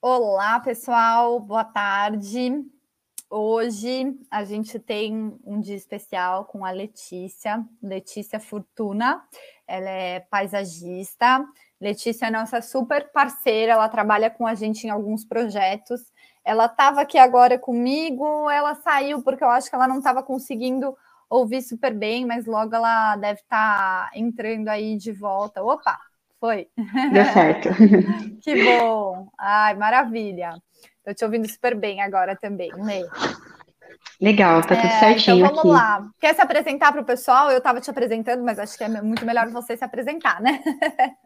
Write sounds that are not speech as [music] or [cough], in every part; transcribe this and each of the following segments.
Olá, pessoal, boa tarde. Hoje a gente tem um dia especial com a Letícia, Letícia Fortuna. Ela é paisagista. Letícia é nossa super parceira, ela trabalha com a gente em alguns projetos. Ela estava aqui agora comigo, ela saiu porque eu acho que ela não estava conseguindo ouvir super bem, mas logo ela deve estar tá entrando aí de volta. Opa, foi. Deu certo. [laughs] que bom. Ai, maravilha. Estou te ouvindo super bem agora também, Lê. Legal, tá tudo é, certinho. Então vamos aqui. lá. Quer se apresentar para o pessoal? Eu estava te apresentando, mas acho que é muito melhor você se apresentar, né? [laughs]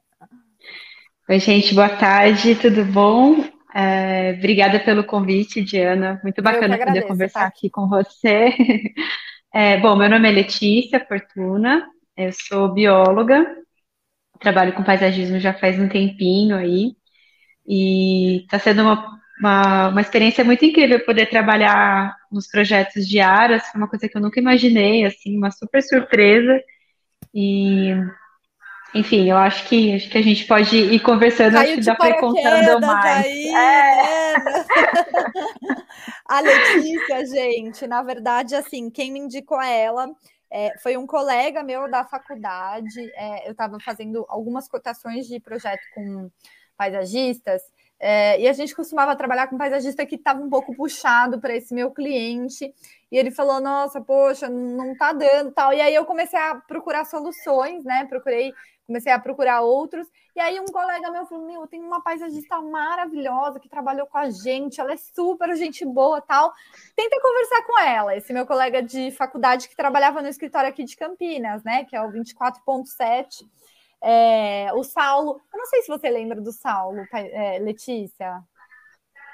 Oi, gente, boa tarde, tudo bom? É, obrigada pelo convite, Diana. Muito bacana agradeço, poder conversar tá? aqui com você. [laughs] É, bom, meu nome é Letícia Fortuna, eu sou bióloga, trabalho com paisagismo já faz um tempinho aí, e está sendo uma, uma, uma, experiência muito incrível poder trabalhar nos projetos de Aras, foi uma coisa que eu nunca imaginei, assim, uma super surpresa, e enfim, eu acho que acho que a gente pode ir conversando, Caiu acho que dá para ir contando mais. Aí, é. [laughs] a Letícia, gente, na verdade, assim, quem me indicou a ela é, foi um colega meu da faculdade. É, eu estava fazendo algumas cotações de projeto com paisagistas. É, e a gente costumava trabalhar com paisagista que estava um pouco puxado para esse meu cliente. E ele falou: Nossa, poxa, não tá dando tal. E aí eu comecei a procurar soluções, né? Procurei, comecei a procurar outros. E aí um colega meu falou: Meu, tem uma paisagista maravilhosa que trabalhou com a gente, ela é super gente boa tal. Tenta conversar com ela. Esse meu colega de faculdade que trabalhava no escritório aqui de Campinas, né? Que é o 24.7. É, o Saulo, eu não sei se você lembra do Saulo, é, Letícia.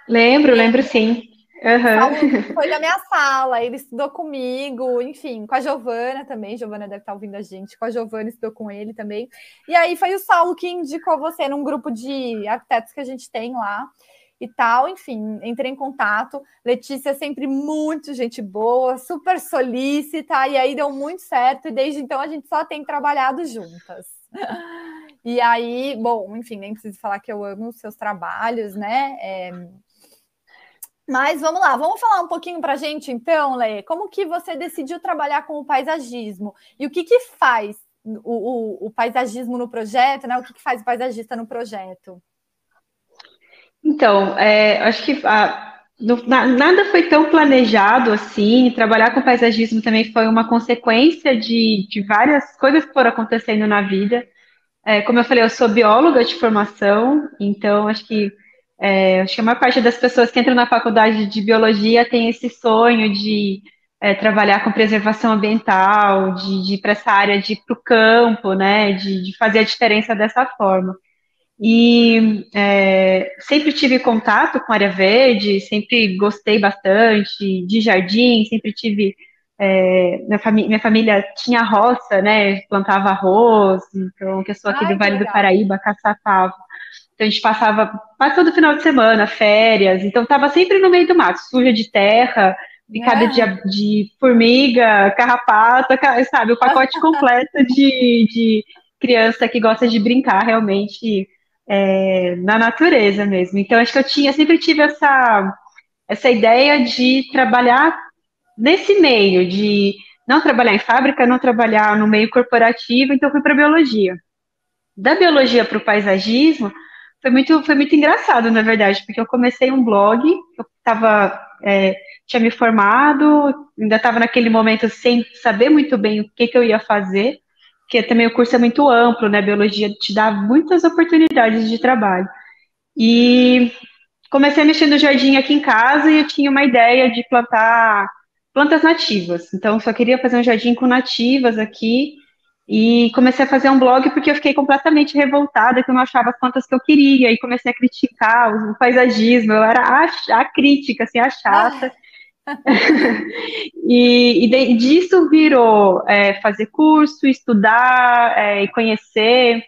Lembro, lembro sim. Uhum. [laughs] Foi da minha sala, ele estudou comigo, enfim, com a Giovana também. Giovana deve estar ouvindo a gente, com a Giovana estudou com ele também. E aí foi o Saulo que indicou você num grupo de arquitetos que a gente tem lá e tal, enfim, entrei em contato. Letícia é sempre muito gente boa, super solícita, e aí deu muito certo, e desde então a gente só tem trabalhado juntas. [laughs] E aí, bom, enfim, nem preciso falar que eu amo os seus trabalhos, né? É... Mas vamos lá, vamos falar um pouquinho para a gente, então, Lê, como que você decidiu trabalhar com o paisagismo e o que que faz o, o, o paisagismo no projeto, né? O que, que faz o paisagista no projeto? Então, é, acho que a, no, na, nada foi tão planejado assim. Trabalhar com paisagismo também foi uma consequência de, de várias coisas que foram acontecendo na vida. É, como eu falei, eu sou bióloga de formação, então acho que é, acho que a maior parte das pessoas que entram na faculdade de biologia tem esse sonho de é, trabalhar com preservação ambiental, de, de ir para essa área de ir para o campo, né, de, de fazer a diferença dessa forma. E é, sempre tive contato com área verde, sempre gostei bastante de jardim, sempre tive. É, minha, família, minha família tinha roça, né? Plantava arroz, então, que eu sou aqui Ai, do Vale do Paraíba, Caçapava. Então a gente passava quase todo final de semana, férias, então estava sempre no meio do mato, suja de terra, picada é. de, de, formiga, carrapato, sabe, o pacote [laughs] completo de, de criança que gosta de brincar realmente é, na natureza mesmo. Então, acho que eu tinha, sempre tive essa, essa ideia de trabalhar nesse meio, de não trabalhar em fábrica, não trabalhar no meio corporativo, então fui para biologia. Da biologia para o paisagismo, foi muito, foi muito engraçado, na verdade, porque eu comecei um blog, eu estava, é, tinha me formado, ainda estava naquele momento sem saber muito bem o que, que eu ia fazer, porque também o curso é muito amplo, né? Biologia te dá muitas oportunidades de trabalho. E comecei a mexer no jardim aqui em casa e eu tinha uma ideia de plantar plantas nativas. Então, só queria fazer um jardim com nativas aqui. E comecei a fazer um blog porque eu fiquei completamente revoltada, que eu não achava as plantas que eu queria. E comecei a criticar o paisagismo. Eu era a, a crítica, assim, a chata. [laughs] E, e de, disso virou é, fazer curso, estudar é, e conhecer.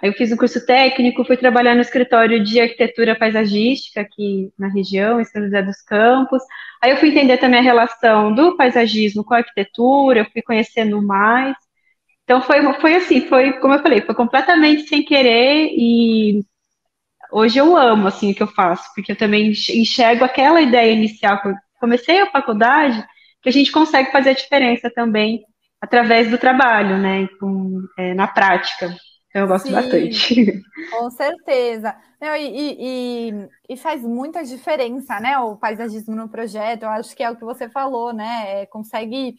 Aí eu fiz um curso técnico, fui trabalhar no escritório de arquitetura paisagística aqui na região, em São José dos Campos. Aí eu fui entender também a relação do paisagismo com a arquitetura, eu fui conhecendo mais. Então foi, foi assim, foi como eu falei, foi completamente sem querer e hoje eu amo, assim, o que eu faço, porque eu também enxergo aquela ideia inicial que eu comecei a faculdade, que a gente consegue fazer a diferença também através do trabalho, né, com, é, na prática. Então, eu gosto Sim, bastante. [laughs] Com certeza. Não, e, e, e, faz muita diferença, né? O paisagismo no projeto. Eu acho que é o que você falou, né? É, consegue,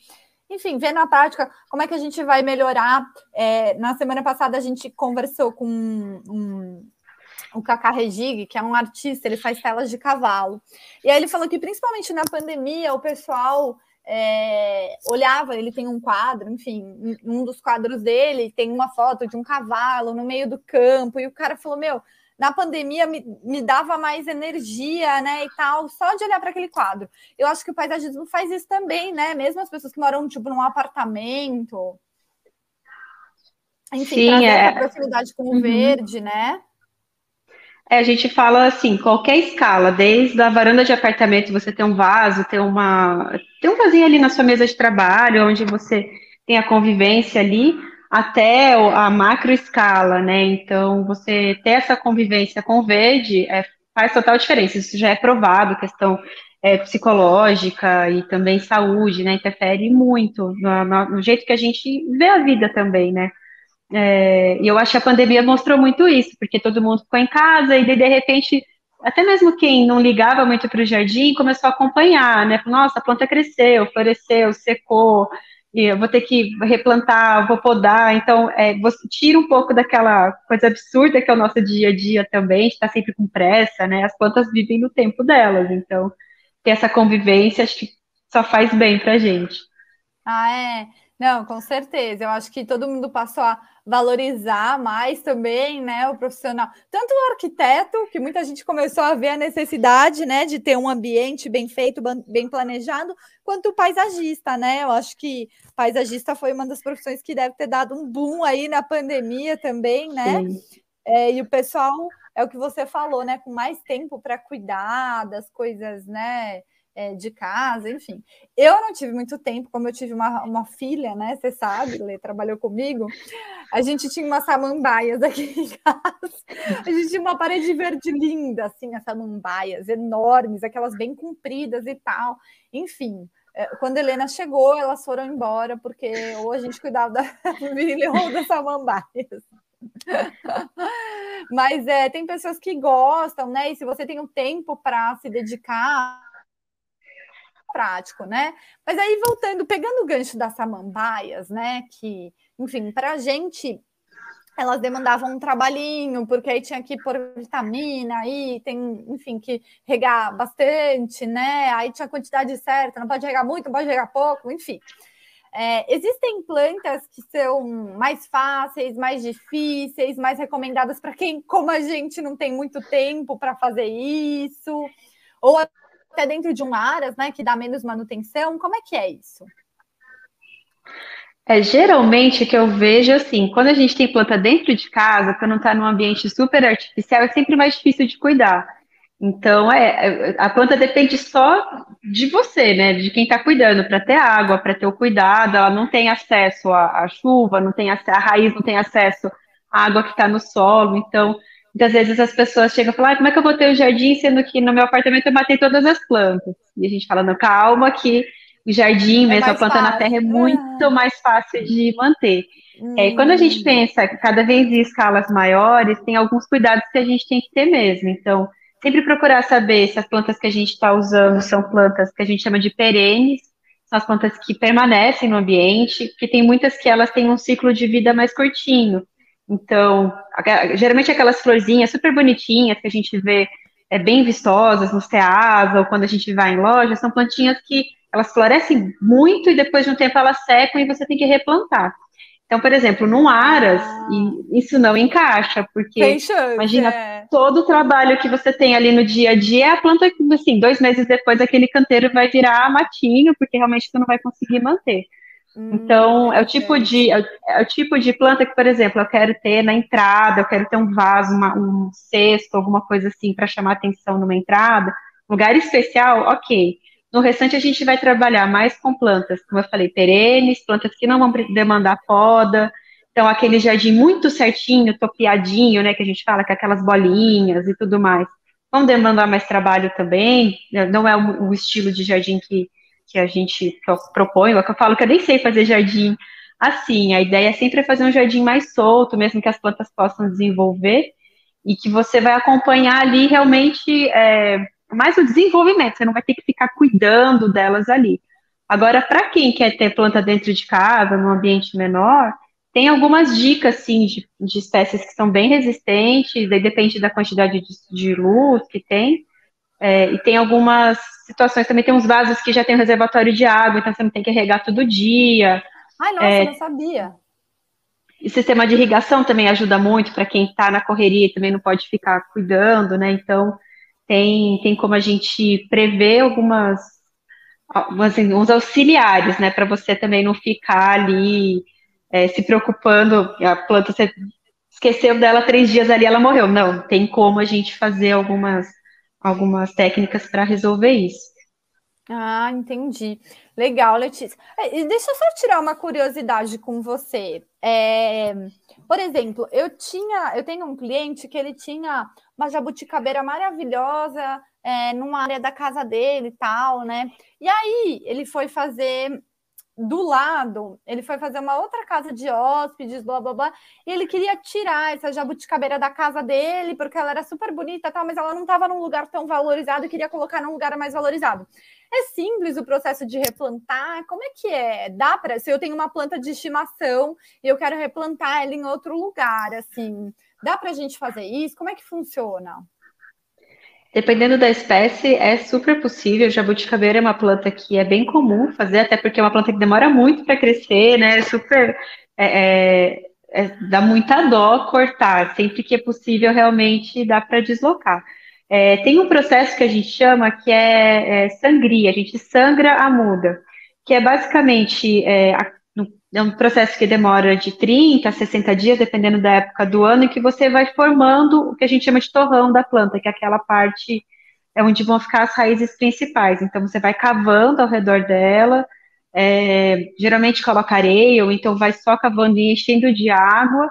enfim, ver na prática como é que a gente vai melhorar. É, na semana passada a gente conversou com um, o Kaká Regig, que é um artista, ele faz telas de cavalo. E aí ele falou que principalmente na pandemia o pessoal é, olhava, ele tem um quadro, enfim, um dos quadros dele tem uma foto de um cavalo no meio do campo, e o cara falou: Meu, na pandemia me, me dava mais energia, né, e tal, só de olhar para aquele quadro. Eu acho que o paisagismo faz isso também, né? Mesmo as pessoas que moram, tipo, num apartamento. Enfim, Sim, é... proximidade com o uhum. verde, né? É, a gente fala assim, qualquer escala, desde a varanda de apartamento, você tem um vaso, tem uma, tem um vasinho ali na sua mesa de trabalho, onde você tem a convivência ali, até a macro escala, né? Então, você ter essa convivência com o verde é, faz total diferença. Isso já é provado, questão é, psicológica e também saúde, né? Interfere muito no, no, no jeito que a gente vê a vida também, né? É, e eu acho que a pandemia mostrou muito isso, porque todo mundo ficou em casa e de, repente, até mesmo quem não ligava muito para o jardim começou a acompanhar, né? Nossa, a planta cresceu, floresceu, secou, eu vou ter que replantar, vou podar. Então, é, você tira um pouco daquela coisa absurda que é o nosso dia a dia também, está sempre com pressa, né? As plantas vivem no tempo delas, então ter essa convivência acho que só faz bem para gente. Ah, é. Não, com certeza. Eu acho que todo mundo passou a valorizar mais também, né, o profissional. Tanto o arquiteto, que muita gente começou a ver a necessidade, né, de ter um ambiente bem feito, bem planejado, quanto o paisagista, né? Eu acho que paisagista foi uma das profissões que deve ter dado um boom aí na pandemia também, né? É, e o pessoal é o que você falou, né, com mais tempo para cuidar das coisas, né? É, de casa, enfim. Eu não tive muito tempo, como eu tive uma, uma filha, né? Você sabe, Lê trabalhou comigo. A gente tinha umas samambaias aqui em [laughs] casa. A gente tinha uma parede verde linda, assim, as samambaias enormes, aquelas bem compridas e tal. Enfim, é, quando a Helena chegou, elas foram embora, porque ou a gente cuidava da [laughs] família ou das samambaias. Mas é, tem pessoas que gostam, né? E se você tem um tempo para se dedicar prático, né? Mas aí voltando, pegando o gancho das samambaias, né? Que, enfim, para a gente elas demandavam um trabalhinho, porque aí tinha que pôr vitamina, aí tem, enfim, que regar bastante, né? Aí tinha a quantidade certa, não pode regar muito, não pode regar pouco, enfim. É, existem plantas que são mais fáceis, mais difíceis, mais recomendadas para quem, como a gente, não tem muito tempo para fazer isso, ou até dentro de um aras, né, que dá menos manutenção? Como é que é isso? É, geralmente o que eu vejo assim, quando a gente tem planta dentro de casa, para não estar tá num ambiente super artificial, é sempre mais difícil de cuidar. Então, é, é a planta depende só de você, né? De quem está cuidando, para ter água, para ter o cuidado, ela não tem acesso à, à chuva, não tem a raiz não tem acesso à água que está no solo. Então, Muitas vezes as pessoas chegam e falam, ah, como é que eu vou ter o jardim, sendo que no meu apartamento eu matei todas as plantas? E a gente fala, não, calma, que o jardim, é mesmo a planta fácil. na terra, é muito mais fácil de manter. Hum. É, quando a gente pensa cada vez em escalas maiores, tem alguns cuidados que a gente tem que ter mesmo. Então, sempre procurar saber se as plantas que a gente está usando são plantas que a gente chama de perenes, são as plantas que permanecem no ambiente, porque tem muitas que elas têm um ciclo de vida mais curtinho. Então, geralmente aquelas florzinhas super bonitinhas que a gente vê é, bem vistosas nos teatros ou quando a gente vai em loja, são plantinhas que elas florescem muito e depois de um tempo elas secam e você tem que replantar. Então, por exemplo, num aras, ah. isso não encaixa, porque chance, imagina é. todo o trabalho que você tem ali no dia a dia, a planta, assim, dois meses depois aquele canteiro vai virar matinho, porque realmente você não vai conseguir manter. Então, é o tipo de é, é o tipo de planta que, por exemplo, eu quero ter na entrada, eu quero ter um vaso, uma, um cesto, alguma coisa assim para chamar atenção numa entrada, lugar especial, ok. No restante a gente vai trabalhar mais com plantas, como eu falei, perenes, plantas que não vão demandar poda, Então, aquele jardim muito certinho, topiadinho, né, que a gente fala, com aquelas bolinhas e tudo mais, vão demandar mais trabalho também, né, não é o estilo de jardim que, que a gente propõe, é eu falo que eu nem sei fazer jardim assim, a ideia é sempre fazer um jardim mais solto, mesmo que as plantas possam desenvolver, e que você vai acompanhar ali realmente é, mais o desenvolvimento, você não vai ter que ficar cuidando delas ali. Agora, para quem quer ter planta dentro de casa, num ambiente menor, tem algumas dicas, sim, de, de espécies que são bem resistentes, aí depende da quantidade de, de luz que tem, é, e tem algumas situações, também tem uns vasos que já tem um reservatório de água, então você não tem que regar todo dia. Ai, nossa, é, não sabia. E sistema de irrigação também ajuda muito para quem está na correria e também não pode ficar cuidando, né? Então, tem, tem como a gente prever algumas, assim, uns auxiliares, né? Para você também não ficar ali é, se preocupando, a planta você esqueceu dela três dias ali, ela morreu. Não, tem como a gente fazer algumas, algumas técnicas para resolver isso. Ah, entendi. Legal, Letícia. É, deixa eu só tirar uma curiosidade com você. É, por exemplo, eu tinha, eu tenho um cliente que ele tinha uma jabuticabeira maravilhosa é, numa área da casa dele e tal, né? E aí ele foi fazer do lado, ele foi fazer uma outra casa de hóspedes, blá blá blá, e ele queria tirar essa jabuticabeira da casa dele, porque ela era super bonita, tal, mas ela não estava num lugar tão valorizado e queria colocar num lugar mais valorizado. É simples o processo de replantar? Como é que é? Dá para, se eu tenho uma planta de estimação e eu quero replantar ela em outro lugar, assim, dá para a gente fazer isso? Como é que funciona? Dependendo da espécie, é super possível. Jabuticabeira é uma planta que é bem comum fazer, até porque é uma planta que demora muito para crescer, né? É super. É, é, é, dá muita dó cortar. Sempre que é possível, realmente dá para deslocar. É, tem um processo que a gente chama que é, é, sangria, a gente sangra a muda, que é basicamente é, a, é um processo que demora de 30 a 60 dias, dependendo da época do ano, e que você vai formando o que a gente chama de torrão da planta, que é aquela parte é onde vão ficar as raízes principais. Então, você vai cavando ao redor dela, é, geralmente coloca areia, ou então vai só cavando e enchendo de água,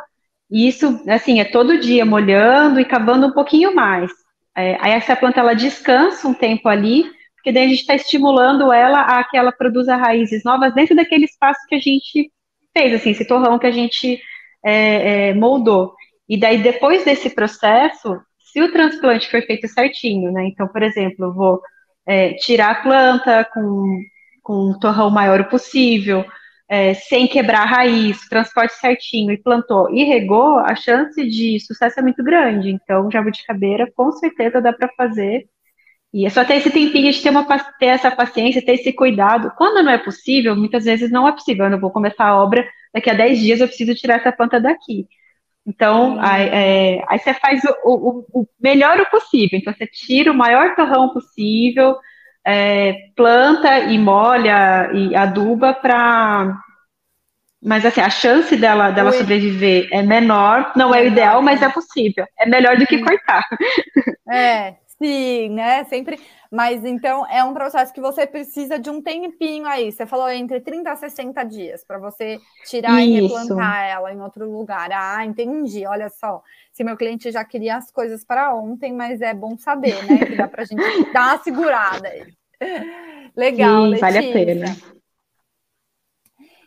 e isso, assim, é todo dia molhando e cavando um pouquinho mais. É, aí essa planta, ela descansa um tempo ali, porque daí a gente está estimulando ela a que ela produza raízes novas dentro daquele espaço que a gente fez, assim, esse torrão que a gente é, é, moldou. E daí, depois desse processo, se o transplante for feito certinho, né? Então, por exemplo, eu vou é, tirar a planta com, com um torrão maior possível, é, sem quebrar a raiz, transporte certinho e plantou e regou, a chance de sucesso é muito grande. Então, jabuticabeira, com certeza dá para fazer e é só ter esse tempinho de ter, uma, ter essa paciência, ter esse cuidado. Quando não é possível, muitas vezes não é possível. Eu não vou começar a obra, daqui a 10 dias eu preciso tirar essa planta daqui. Então, aí, é, aí, você faz o, o, o, melhor o possível. Então, você tira o maior torrão possível, é, planta e molha e aduba para. Mas, assim, a chance dela, dela sobreviver é menor. Não é o ideal, mas é possível. É melhor do que cortar. É, Sim, né? Sempre. Mas então é um processo que você precisa de um tempinho aí. Você falou entre 30 a 60 dias para você tirar Isso. e replantar ela em outro lugar. Ah, entendi. Olha só. Se meu cliente já queria as coisas para ontem, mas é bom saber, né? Que dá para a gente [laughs] dar uma segurada aí. Legal, Sim, vale a pena.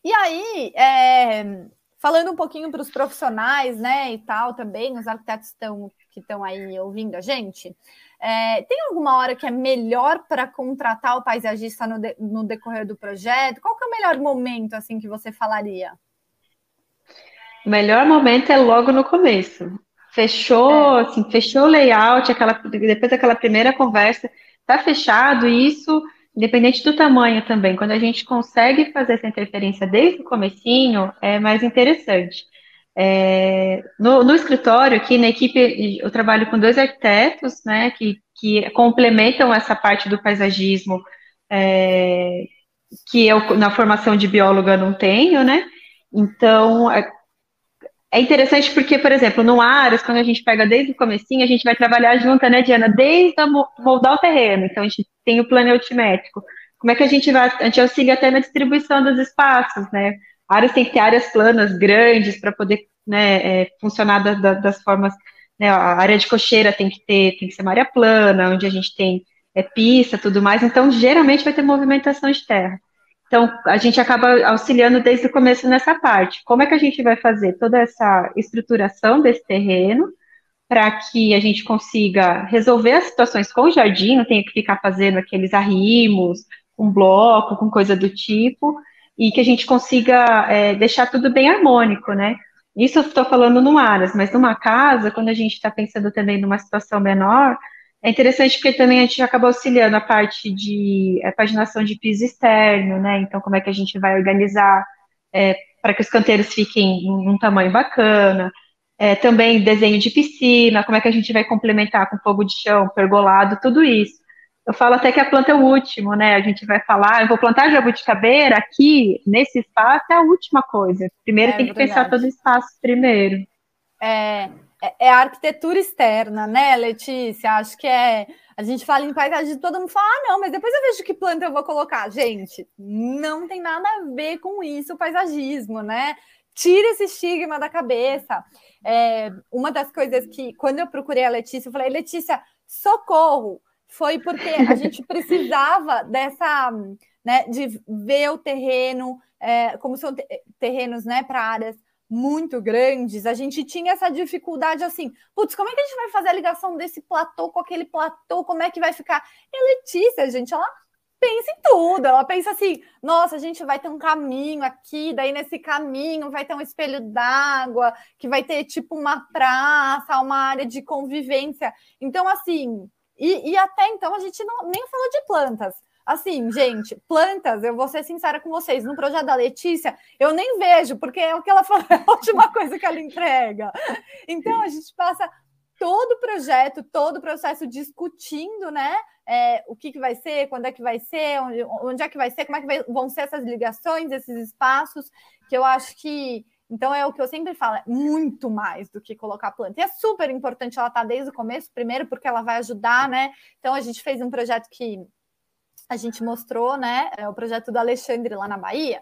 E aí, é, falando um pouquinho para os profissionais, né, e tal também, os arquitetos estão, que estão aí ouvindo a gente, é, tem alguma hora que é melhor para contratar o paisagista no, de, no, decorrer do projeto? Qual que é o melhor momento assim que você falaria? O melhor momento é logo no começo. Fechou, é. assim, fechou o layout, aquela, depois daquela primeira conversa, tá fechado, e isso, independente do tamanho também, quando a gente consegue fazer essa interferência desde o comecinho, é mais interessante. É, no, no, escritório, aqui na equipe, eu trabalho com dois arquitetos, né, que, que complementam essa parte do paisagismo, é, que eu, na formação de bióloga, não tenho, né, então, é, é interessante porque, por exemplo, no Aras, quando a gente pega desde o comecinho, a gente vai trabalhar junto, né, Diana, desde moldar o terreno, então a gente tem o plano altimétrico, como é que a gente vai, a gente auxilia até na distribuição dos espaços, né, áreas têm que ter áreas planas, grandes, para poder né, é, funcionar da, da, das formas. Né, a área de cocheira tem que ter, tem que ser uma área plana, onde a gente tem é, pista, tudo mais. Então, geralmente vai ter movimentação de terra. Então, a gente acaba auxiliando desde o começo nessa parte. Como é que a gente vai fazer toda essa estruturação desse terreno para que a gente consiga resolver as situações com o jardim, não tenha que ficar fazendo aqueles arrimos, um bloco, com coisa do tipo, e que a gente consiga é, deixar tudo bem harmônico, né? Isso eu estou falando no Aras, mas numa casa, quando a gente está pensando também numa situação menor, é interessante porque também a gente acaba auxiliando a parte de a paginação de piso externo, né? Então, como é que a gente vai organizar é, para que os canteiros fiquem num tamanho bacana. É, também desenho de piscina, como é que a gente vai complementar com fogo de chão, pergolado, tudo isso. Eu falo até que a planta é o último, né? A gente vai falar, eu vou plantar jabuticabeira aqui, nesse espaço, é a última coisa. Primeiro é, tem que verdade. pensar todo o espaço primeiro. É, é, é a arquitetura externa, né, Letícia? Acho que é. A gente fala em paisagem, todo mundo fala, ah, não, mas depois eu vejo que planta eu vou colocar. Gente, não tem nada a ver com isso o paisagismo, né? Tira esse estigma da cabeça. É, uma das coisas que, quando eu procurei a Letícia, eu falei, Letícia, socorro! Foi porque a gente precisava dessa, né, de ver o terreno, é, como são terrenos, né, para áreas muito grandes, a gente tinha essa dificuldade assim, putz, como é que a gente vai fazer a ligação desse platô com aquele platô, como é que vai ficar? E Letícia, gente, ela pensa em tudo, ela pensa assim, nossa, a gente vai ter um caminho aqui, daí nesse caminho vai ter um espelho d'água, que vai ter tipo uma praça, uma área de convivência. Então, assim, e, e até então a gente não, nem falou de plantas. Assim, gente, plantas, eu vou ser sincera com vocês, no projeto da Letícia, eu nem vejo, porque é o que ela [laughs] falou, é a última coisa que ela entrega. Então, a gente passa todo o projeto, todo o processo discutindo, né? É, o que, que vai ser, quando é que vai ser, onde, onde é que vai ser, como é que vai, vão ser essas ligações, esses espaços, que eu acho que. Então, é o que eu sempre falo, é muito mais do que colocar planta. E é super importante ela estar tá desde o começo, primeiro, porque ela vai ajudar, né? Então, a gente fez um projeto que a gente mostrou, né? É o projeto do Alexandre lá na Bahia.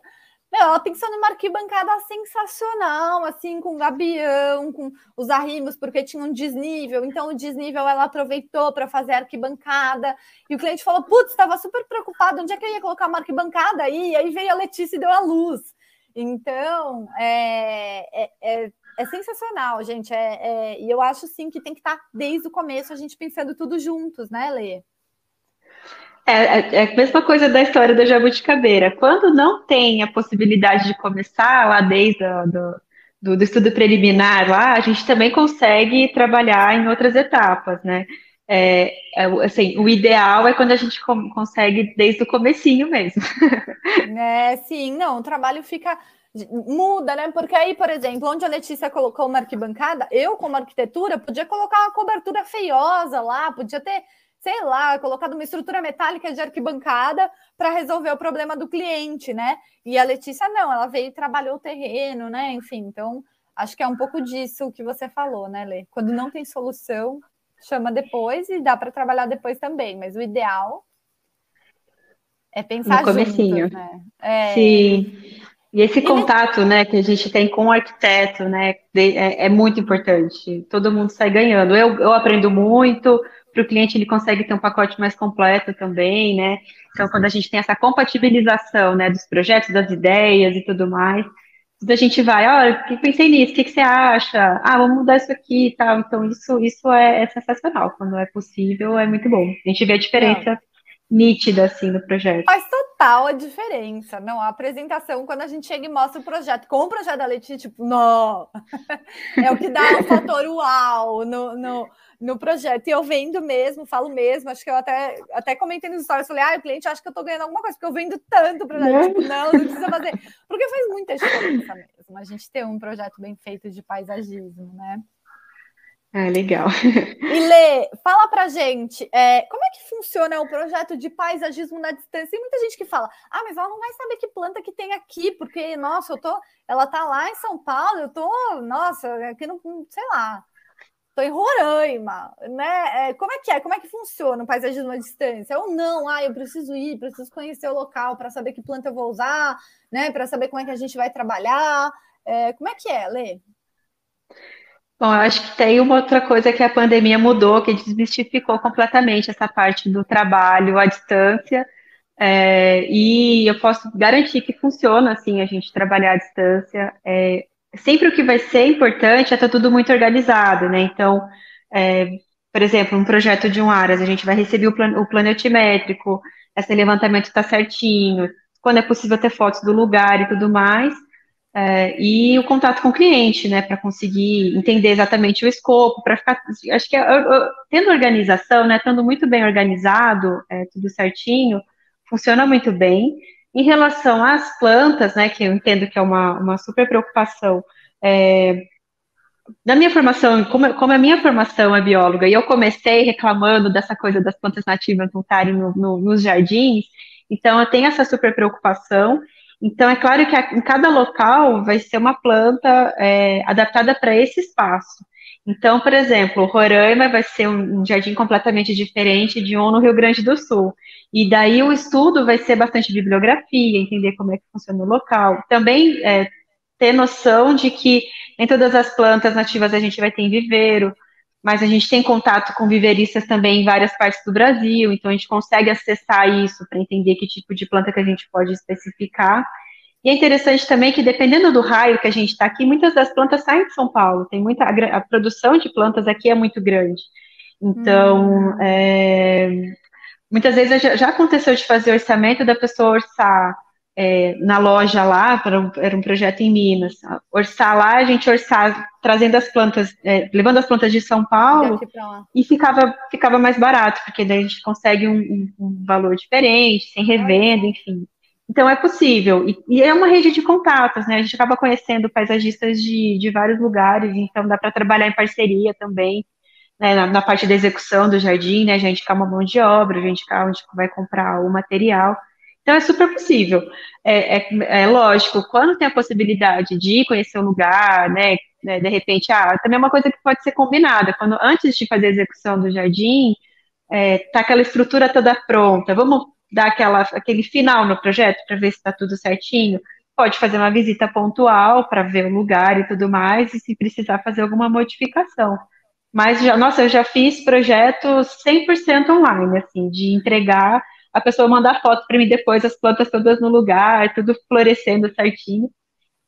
Meu, ela pensou numa arquibancada sensacional, assim, com gabião, com os arrimos, porque tinha um desnível. Então, o desnível ela aproveitou para fazer a arquibancada. E o cliente falou: Putz, estava super preocupado, onde é que eu ia colocar uma arquibancada aí? E aí veio a Letícia e deu a luz. Então, é, é, é, é sensacional, gente. É, é, e eu acho, sim, que tem que estar desde o começo a gente pensando tudo juntos, né, Lê? É, a mesma coisa da história da jabuticabeira. Quando não tem a possibilidade de começar lá desde o do, do, do, estudo preliminar, lá, a gente também consegue trabalhar em outras etapas, né? É, é assim, o ideal é quando a gente consegue desde o comecinho mesmo. [laughs] É, sim, não, o trabalho fica muda, né? Porque aí, por exemplo, onde a Letícia colocou uma arquibancada, eu, como arquitetura, podia colocar uma cobertura feiosa lá, podia ter sei lá, colocado uma estrutura metálica de arquibancada para resolver o problema do cliente, né? E a Letícia não, ela veio e trabalhou o terreno, né? Enfim, então acho que é um pouco disso que você falou, né, Lê? Quando não tem solução, chama depois e dá para trabalhar depois também, mas o ideal é pensar no comecinho. Juntos, né? É... Sim. E esse contato, né, que a gente tem com o arquiteto, né, é, é muito importante. Todo mundo sai ganhando. Eu, eu aprendo muito, para o cliente ele consegue ter um pacote mais completo também, né? Então, quando a gente tem essa compatibilização, né, dos projetos, das ideias e tudo mais, a gente vai, olha, que pensei nisso, o que, que, você acha? Ah, vamos mudar isso aqui e tal. Então, isso, isso é, é, sensacional. Quando é possível, é muito bom. A gente vê a diferença Não. nítida, assim, no projeto. Faz total a diferença. Não, a apresentação, quando a gente chega e mostra o projeto, com o projeto da Letícia, tipo, não! [laughs] é o que dá o fator uau no, no no projeto. E eu vendo mesmo, falo mesmo, acho que eu até, até comentei nos stories, falei, ah, o cliente acha que eu tô ganhando alguma coisa, porque eu vendo tanto para né? tipo, não, não precisa fazer. Porque faz muita diferença mesmo a gente ter um projeto bem feito de paisagismo, né? Ah, legal. E Lê, fala pra gente, é, como é que funciona o projeto de paisagismo na distância? Tem muita gente que fala, ah, mas ela não vai saber que planta que tem aqui, porque, nossa, eu tô, ela tá lá em São Paulo, eu tô, nossa, aqui não, sei lá. Estou em Roraima, né? É, como é que é? Como é que funciona o paisagismo à distância? Ou não? Ah, eu preciso ir, preciso conhecer o local para saber que planta eu vou usar, né? Para saber como é que a gente vai trabalhar. É, como é que é, Lê? Bom, eu acho que tem uma outra coisa que a pandemia mudou, que desmistificou completamente essa parte do trabalho à distância. É, e eu posso garantir que funciona assim a gente trabalhar à distância. É, sempre o que vai ser importante é estar tá tudo muito organizado, né? Então, é, por exemplo, um projeto de um Aras, a gente vai receber o, plan, o esse levantamento está certinho, quando é possível ter fotos do lugar e tudo mais, é, e o contato com o cliente, né, para conseguir entender exatamente o escopo, para ficar, acho que tendo organização, né, estando muito bem organizado, é, tudo certinho, funciona muito bem. Em relação às plantas, né, que eu entendo que é uma, uma super preocupação, é, na minha formação, como, como a minha formação é bióloga, e eu comecei reclamando dessa coisa das plantas nativas não estarem no, no, nos jardins, então eu tenho essa super preocupação, então, é claro que em cada local vai ser uma planta é, adaptada para esse espaço. Então, por exemplo, Roraima vai ser um jardim completamente diferente de um no Rio Grande do Sul. E daí o estudo vai ser bastante bibliografia, entender como é que funciona o local. Também é, ter noção de que nem todas as plantas nativas a gente vai ter em viveiro, mas a gente tem contato com viveristas também em várias partes do Brasil, então a gente consegue acessar isso para entender que tipo de planta que a gente pode especificar. E é interessante também que, dependendo do raio que a gente está aqui, muitas das plantas saem de São Paulo, tem muita, a, a produção de plantas aqui é muito grande. Então, hum. é, muitas vezes já, já aconteceu de fazer orçamento da pessoa orçar é, na loja lá, era um, era um, projeto em Minas, orçar lá, a gente orçar trazendo as plantas, é, levando as plantas de São Paulo, e ficava, ficava mais barato, porque daí a gente consegue um, um valor diferente, sem revenda, enfim. Então é possível, e, e, é uma rede de contatos, né? A gente acaba conhecendo paisagistas de, de vários lugares, então dá para trabalhar em parceria também, né, na, na, parte da execução do jardim, né? A gente indicar uma mão de obra, a gente indicar onde vai comprar o material. Então, é super possível. É, é, é, lógico, quando tem a possibilidade de conhecer o lugar, né, né, de repente, ah, também é uma coisa que pode ser combinada. Quando antes de fazer a execução do jardim, é, tá aquela estrutura toda pronta, vamos dar aquela, aquele final no projeto para ver se está tudo certinho. Pode fazer uma visita pontual para ver o lugar e tudo mais, e se precisar fazer alguma modificação. Mas, já, nossa, eu já fiz projetos 100% online, assim, de entregar a pessoa mandar foto para mim depois, as plantas todas no lugar, tudo florescendo certinho,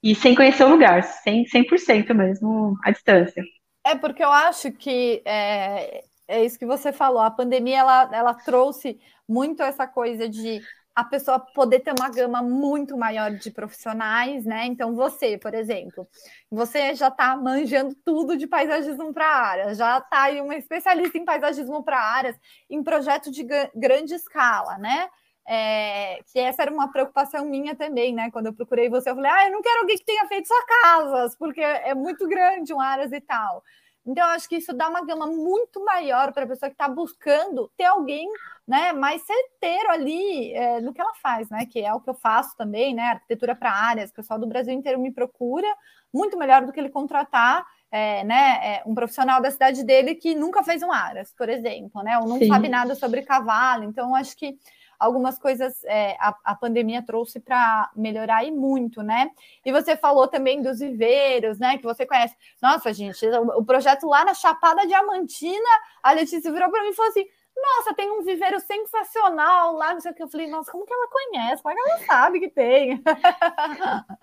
e sem conhecer o lugar, 100%, 100% mesmo à distância. É porque eu acho que é, é isso que você falou, a pandemia ela, ela trouxe muito essa coisa de a pessoa poder ter uma gama muito maior de profissionais, né? Então, você, por exemplo, você já está manjando tudo de paisagismo para áreas, já está aí uma especialista em paisagismo para áreas, em projeto de grande escala, né? É, que essa era uma preocupação minha também, né? Quando eu procurei você, eu falei, ah, eu não quero alguém que tenha feito só casas, porque é muito grande um áreas e tal. Então, eu acho que isso dá uma gama muito maior para a pessoa que está buscando ter alguém né, mais certeiro ali é, no que ela faz, né? Que é o que eu faço também, né? Arquitetura para áreas, o pessoal do Brasil inteiro me procura, muito melhor do que ele contratar é, né, é, um profissional da cidade dele que nunca fez um aras, por exemplo, né? Ou não Sim. sabe nada sobre cavalo. Então, acho que algumas coisas é, a, a, pandemia trouxe para melhorar e muito, né? E você falou também dos viveiros, né? Que você conhece. Nossa, gente, o, o projeto lá na Chapada Diamantina, a Letícia virou para mim e falou assim: nossa, tem um viveiro sensacional lá, não sei o que. Eu falei, nossa, como que ela conhece? Como é que ela sabe que tem? [laughs]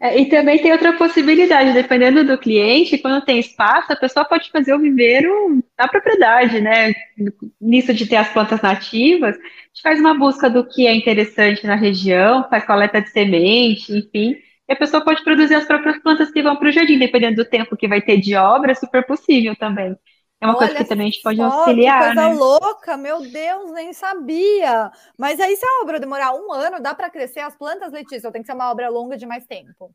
É, e também tem outra possibilidade, dependendo do cliente, quando tem espaço, a pessoa pode fazer o viveiro na propriedade, né? Nisso de ter as plantas nativas, a gente faz uma busca do que é interessante na região, faz coleta de semente, enfim. E a pessoa pode produzir as próprias plantas que vão para o jardim, dependendo do tempo que vai ter de obra, é super possível também. É uma Olha coisa que também a gente pode auxiliar. Que coisa né? louca, meu Deus, nem sabia. Mas aí, se a obra demorar um ano, dá para crescer as plantas, Letícia? Ou tem que ser uma obra longa de mais tempo?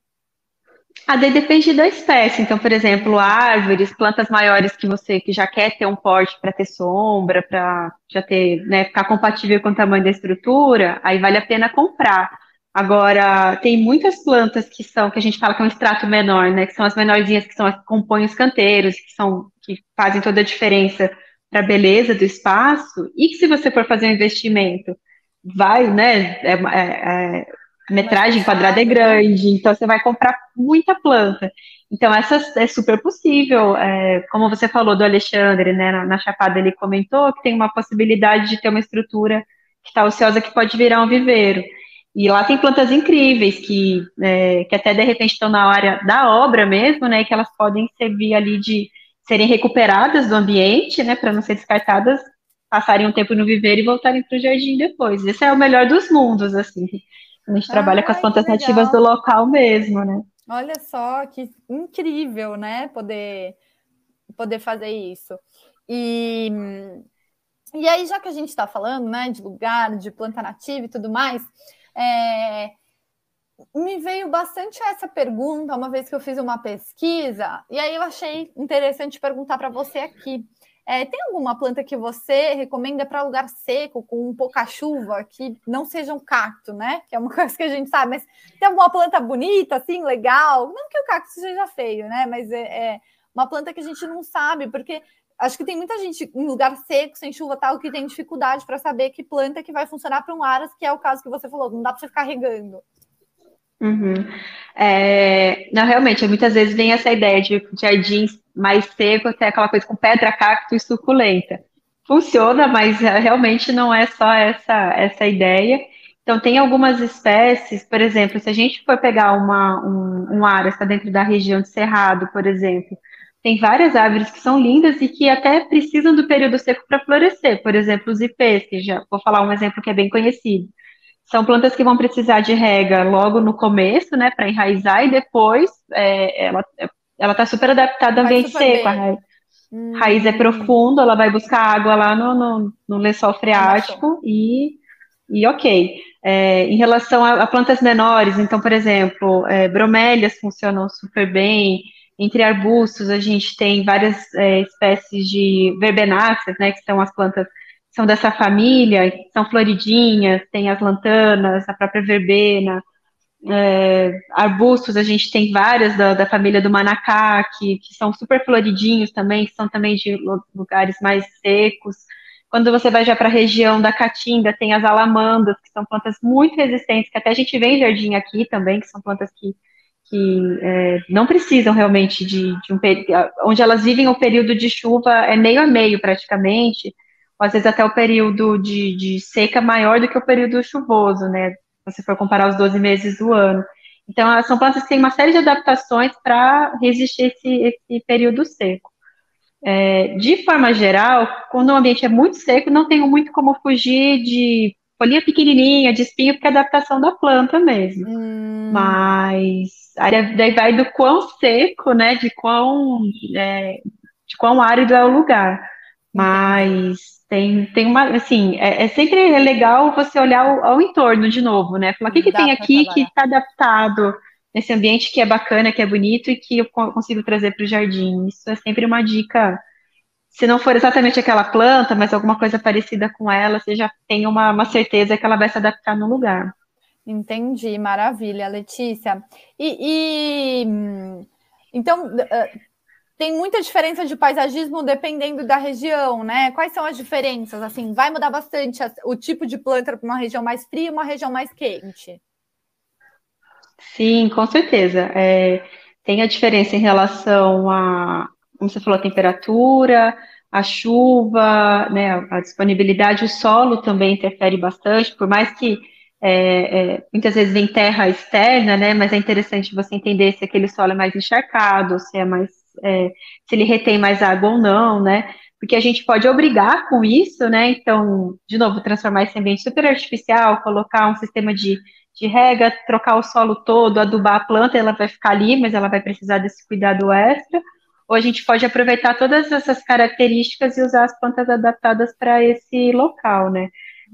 Ah, daí depende da espécie. Então, por exemplo, árvores, plantas maiores que você que já quer ter um porte para ter sombra, para já ter, né, ficar compatível com o tamanho da estrutura, aí vale a pena comprar. Agora, tem muitas plantas que são, que a gente fala que é um extrato menor, né? Que são as menorzinhas que são as que compõem os canteiros, que são que fazem toda a diferença para a beleza do espaço, e que se você for fazer um investimento, vai, né? É, é, é, a metragem quadrada é né? grande, então você vai comprar muita planta. Então, essa é super possível. É, como você falou do Alexandre, né? Na, na, Chapada ele comentou que tem uma possibilidade de ter uma estrutura que está ociosa que pode virar um viveiro. E lá tem plantas incríveis que, é, que até de repente estão na área da obra mesmo, né? Que elas podem servir ali de serem recuperadas do ambiente, né? Para não ser descartadas, passarem um tempo no viveiro e voltarem para o jardim depois. Esse é o melhor dos mundos, assim. A gente trabalha com as plantas nativas do local mesmo, né? Olha só que incrível, né? Poder, poder fazer isso. E, e aí, já que a gente está falando, né, de lugar, de planta nativa e tudo mais, é, me veio bastante essa pergunta uma vez que eu fiz uma pesquisa, e aí eu achei interessante perguntar para você aqui. É, tem alguma planta que você recomenda para lugar seco, com pouca chuva, que não seja um cacto, né? Que é uma [laughs] coisa que a gente sabe, mas tem alguma planta bonita, assim, legal? Não que o cacto seja feio, né? Mas é, é uma planta que a gente não sabe, porque acho que tem muita gente em lugar seco, sem chuva tal, que tem dificuldade para saber que planta que vai funcionar para um aras, que é o caso que você falou, não dá para você ficar regando. Uhum. É, não, realmente, muitas vezes vem essa ideia de jardins mais seco, até aquela coisa com pedra, cacto e suculenta. Funciona, mas é, realmente não é só essa, essa ideia. Então, tem algumas espécies, por exemplo, se a gente for pegar uma, um, um área, está dentro da região de Cerrado, por exemplo, tem várias árvores que são lindas e que até precisam do período seco para florescer. Por exemplo, os ipês, que já vou falar um exemplo que é bem conhecido. São plantas que vão precisar de rega logo no começo, né, para enraizar, e depois é, ela ela está super adaptada ao ambiente seco. A raiz, hum. raiz é profundo, ela vai buscar água lá no, no, no lençol freático e, e ok. É, em relação a, a, plantas menores, então, por exemplo, é, bromélias funcionam super bem. Entre arbustos, a gente tem várias é, espécies de verbenáceas, né, que são as plantas são dessa família, são floridinhas, tem as lantanas, a própria verbena, é, arbustos, a gente tem várias da, da família do manacá, que, que, são super floridinhos também, que são também de lugares mais secos. Quando você vai já para a região da Caatinga, tem as alamandas, que são plantas muito resistentes, que até a gente vê em jardim aqui também, que são plantas que, que é, não precisam realmente de, de um onde elas vivem o período de chuva é meio a meio praticamente, às vezes até o período de, de seca maior do que o período chuvoso, né? se você for comparar os 12 meses do ano. Então, são plantas que têm uma série de adaptações para resistir esse, esse período seco. É, de forma geral, quando o ambiente é muito seco, não tenho muito como fugir de folhinha pequenininha, de espinho, porque é adaptação da planta mesmo. Hum. Mas aí daí vai do quão seco, né, de quão, é, de quão árido é o lugar. Mas tem, tem uma, assim, é, é sempre legal você olhar ao, ao, entorno de novo, né? Falar o que, que tem aqui que está adaptado nesse ambiente que é bacana, que é bonito e que eu consigo trazer para o jardim. Isso é sempre uma dica. Se não for exatamente aquela planta, mas alguma coisa parecida com ela, você já tem uma, uma certeza que ela vai se adaptar no lugar. Entendi, maravilha, Letícia. E, e então tem muita diferença de paisagismo dependendo da região, né? Quais são as diferenças? Assim, vai mudar bastante o tipo de planta para uma região mais fria e uma região mais quente. Sim, com certeza. É, tem a diferença em relação a, como você falou, a temperatura, a chuva, né, a disponibilidade, o solo também interfere bastante, por mais que é, é, muitas vezes vem terra externa, né, mas é interessante você entender se aquele solo é mais encharcado, se é mais é, se ele retém mais água ou não, né? Porque a gente pode obrigar com isso, né? Então, de novo, transformar esse ambiente super artificial, colocar um sistema de, de rega, trocar o solo todo, adubar a planta, ela vai ficar ali, mas ela vai precisar desse cuidado extra. Ou a gente pode aproveitar todas essas características e usar as plantas adaptadas para esse local, né?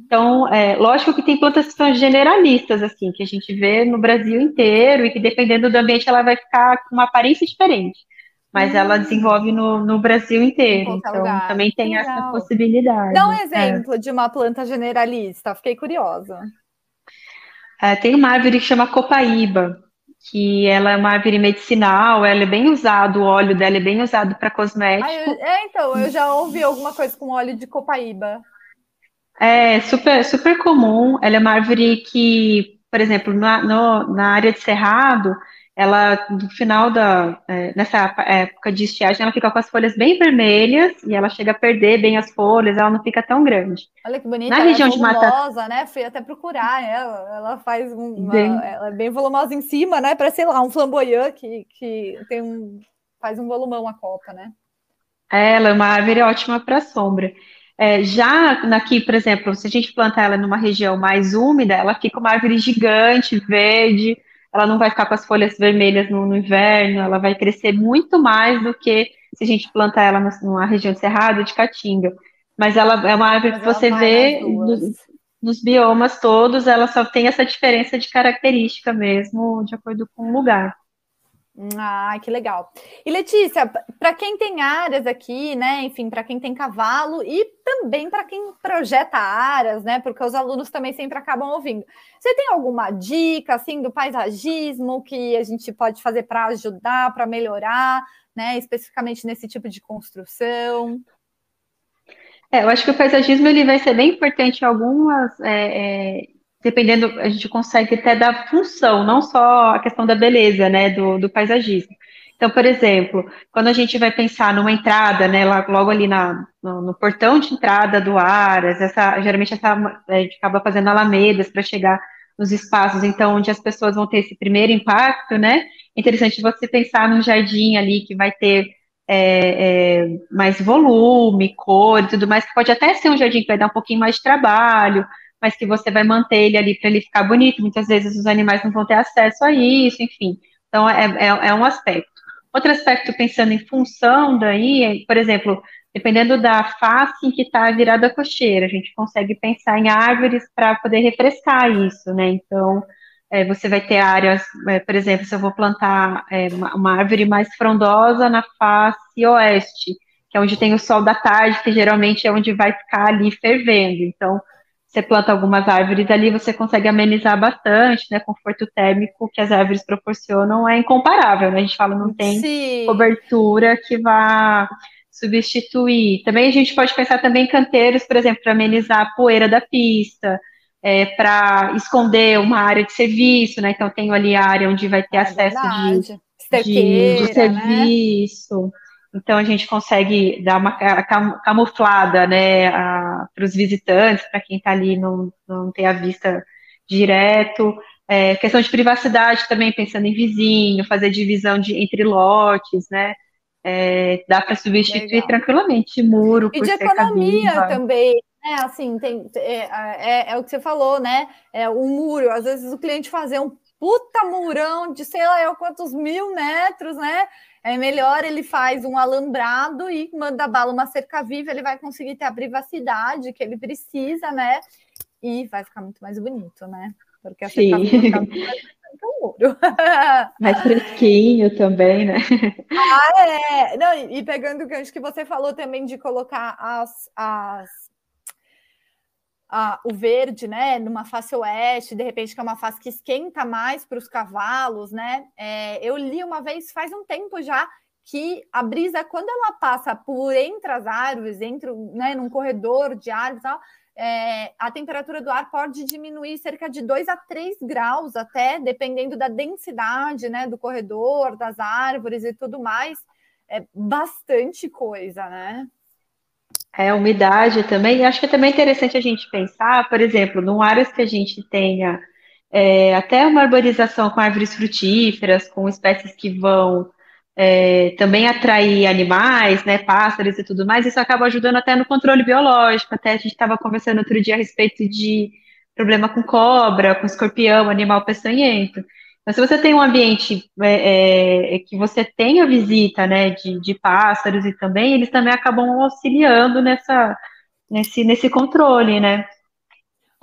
Então, é, lógico que tem plantas que são generalistas, assim, que a gente vê no Brasil inteiro e que dependendo do ambiente ela vai ficar com uma aparência diferente mas ela desenvolve no, no Brasil inteiro. Então lugar. também tem Legal. essa possibilidade. Dá um é. exemplo é. de uma planta generalista, fiquei curiosa. É, tem uma árvore que chama copaíba, que ela é uma árvore medicinal, ela é bem usado, o óleo dela é bem usado para cosmético. Ah, eu, é, então, eu já ouvi alguma coisa com óleo de copaíba. É super, super comum. Ela é uma árvore que, por exemplo, na, no, na área de cerrado, ela, no final da, é, nessa época de estiagem, ela fica com as folhas bem vermelhas e ela chega a perder bem as folhas, ela não fica tão grande. Olha que bonita, na região é volumosa, de mata... né? Fui até procurar ela, ela faz uma, bem... ela é bem volumosa em cima, né? Parece, sei lá, um flamboyant que, que tem um, faz um volumão a copa, né? É, ela é uma árvore ótima para sombra. É, já aqui, por exemplo, se a gente plantar ela numa região mais úmida, ela fica uma árvore gigante, verde, ela não vai ficar com as folhas vermelhas no, no, inverno, ela vai crescer muito mais do que se a gente plantar ela numa região de cerrado de caatinga. Mas ela é uma árvore Mas que você vê nos, nos, biomas todos, ela só tem essa diferença de característica mesmo, de acordo com o lugar. Ah, que legal. E Letícia, para quem tem áreas aqui, né? Enfim, para quem tem cavalo e também para quem projeta áreas, né? Porque os alunos também sempre acabam ouvindo. Você tem alguma dica assim do paisagismo que a gente pode fazer para ajudar, para melhorar, né? Especificamente nesse tipo de construção? É, eu acho que o paisagismo ele vai ser bem importante em algumas é, é dependendo, a gente consegue até dar função, não só a questão da beleza, né, do, do paisagismo. Então, por exemplo, quando a gente vai pensar numa entrada, né, logo ali na, no, no portão de entrada do Aras, essa, geralmente essa, a gente acaba fazendo alamedas para chegar nos espaços, então, onde as pessoas vão ter esse primeiro impacto, né, é interessante você pensar num jardim ali que vai ter é, é, mais volume, cor e tudo mais, que pode até ser um jardim que vai dar um pouquinho mais de trabalho, mas que você vai manter ele ali para ele ficar bonito. Muitas vezes os animais não vão ter acesso a isso, enfim. Então, é, é, é um aspecto. Outro aspecto, pensando em função daí, é, por exemplo, dependendo da face em que está virada a cocheira, a gente consegue pensar em árvores para poder refrescar isso, né? Então, é, você vai ter áreas, é, por exemplo, se eu vou plantar é, uma, uma, árvore mais frondosa na face oeste, que é onde tem o sol da tarde, que geralmente é onde vai ficar ali fervendo. Então, você planta algumas árvores ali, você consegue amenizar bastante, né? Conforto térmico que as árvores proporcionam é incomparável, né? A gente fala, não tem Sim. cobertura que vá substituir. Também a gente pode pensar também em canteiros, por exemplo, para amenizar a poeira da pista, é, para esconder uma área de serviço, né? Então tenho ali a área onde vai ter é acesso de, de, de, né? serviço. Né? Então a gente consegue dar uma camuflada, né, para os visitantes, para quem está ali não, não ter a vista direto. É, questão de privacidade também, pensando em vizinho, fazer divisão de, entre lotes, né? É, dá para substituir Legal. tranquilamente muro e de economia também é assim tem é, é, é, o que você falou né é o muro às vezes o cliente fazer um puta murão de sei lá quantos mil metros né é melhor ele faz um alambrado e manda bala uma cerca viva, ele vai conseguir ter a privacidade que ele precisa, né? E vai ficar muito mais bonito, né? Porque a cerca viva fica muito [laughs] mais fresquinho também, né? Ah, é. Não, e pegando o gancho que você falou também de colocar as, as o verde, né, numa face oeste, de repente que é uma face que esquenta mais para os cavalos, né? É, eu li uma vez faz um tempo já que a brisa, quando ela passa por entre as árvores, entre, né, num corredor de árvores, tal, é, a temperatura do ar pode diminuir cerca de 2 a 3 graus, até dependendo da densidade, né, do corredor, das árvores e tudo mais. É bastante coisa, né? É, umidade também. E acho que é também interessante a gente pensar, por exemplo, num áreas que a gente tenha é, até uma arborização com árvores frutíferas, com espécies que vão é, também atrair animais, né, pássaros e tudo mais, isso acaba ajudando até no controle biológico. Até a gente estava conversando outro dia a respeito de problema com cobra, com escorpião, animal peçonhento. Mas se você tem um ambiente é, é, que você tem a visita né, de, de, pássaros e também, eles também acabam auxiliando nessa, nesse, nesse controle, né?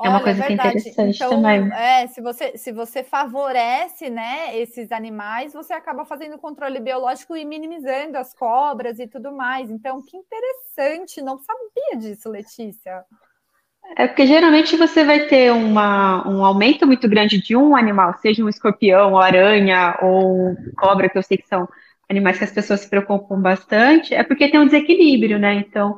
É uma coisa é que é interessante então, também. É, se você, se você favorece né, esses animais, você acaba fazendo controle biológico e minimizando as cobras e tudo mais. Então, que interessante, não sabia disso, Letícia. É porque geralmente você vai ter uma, um aumento muito grande de um animal, seja um escorpião, ou aranha ou cobra, que eu sei que são animais que as pessoas se preocupam bastante, é porque tem um desequilíbrio, né? Então,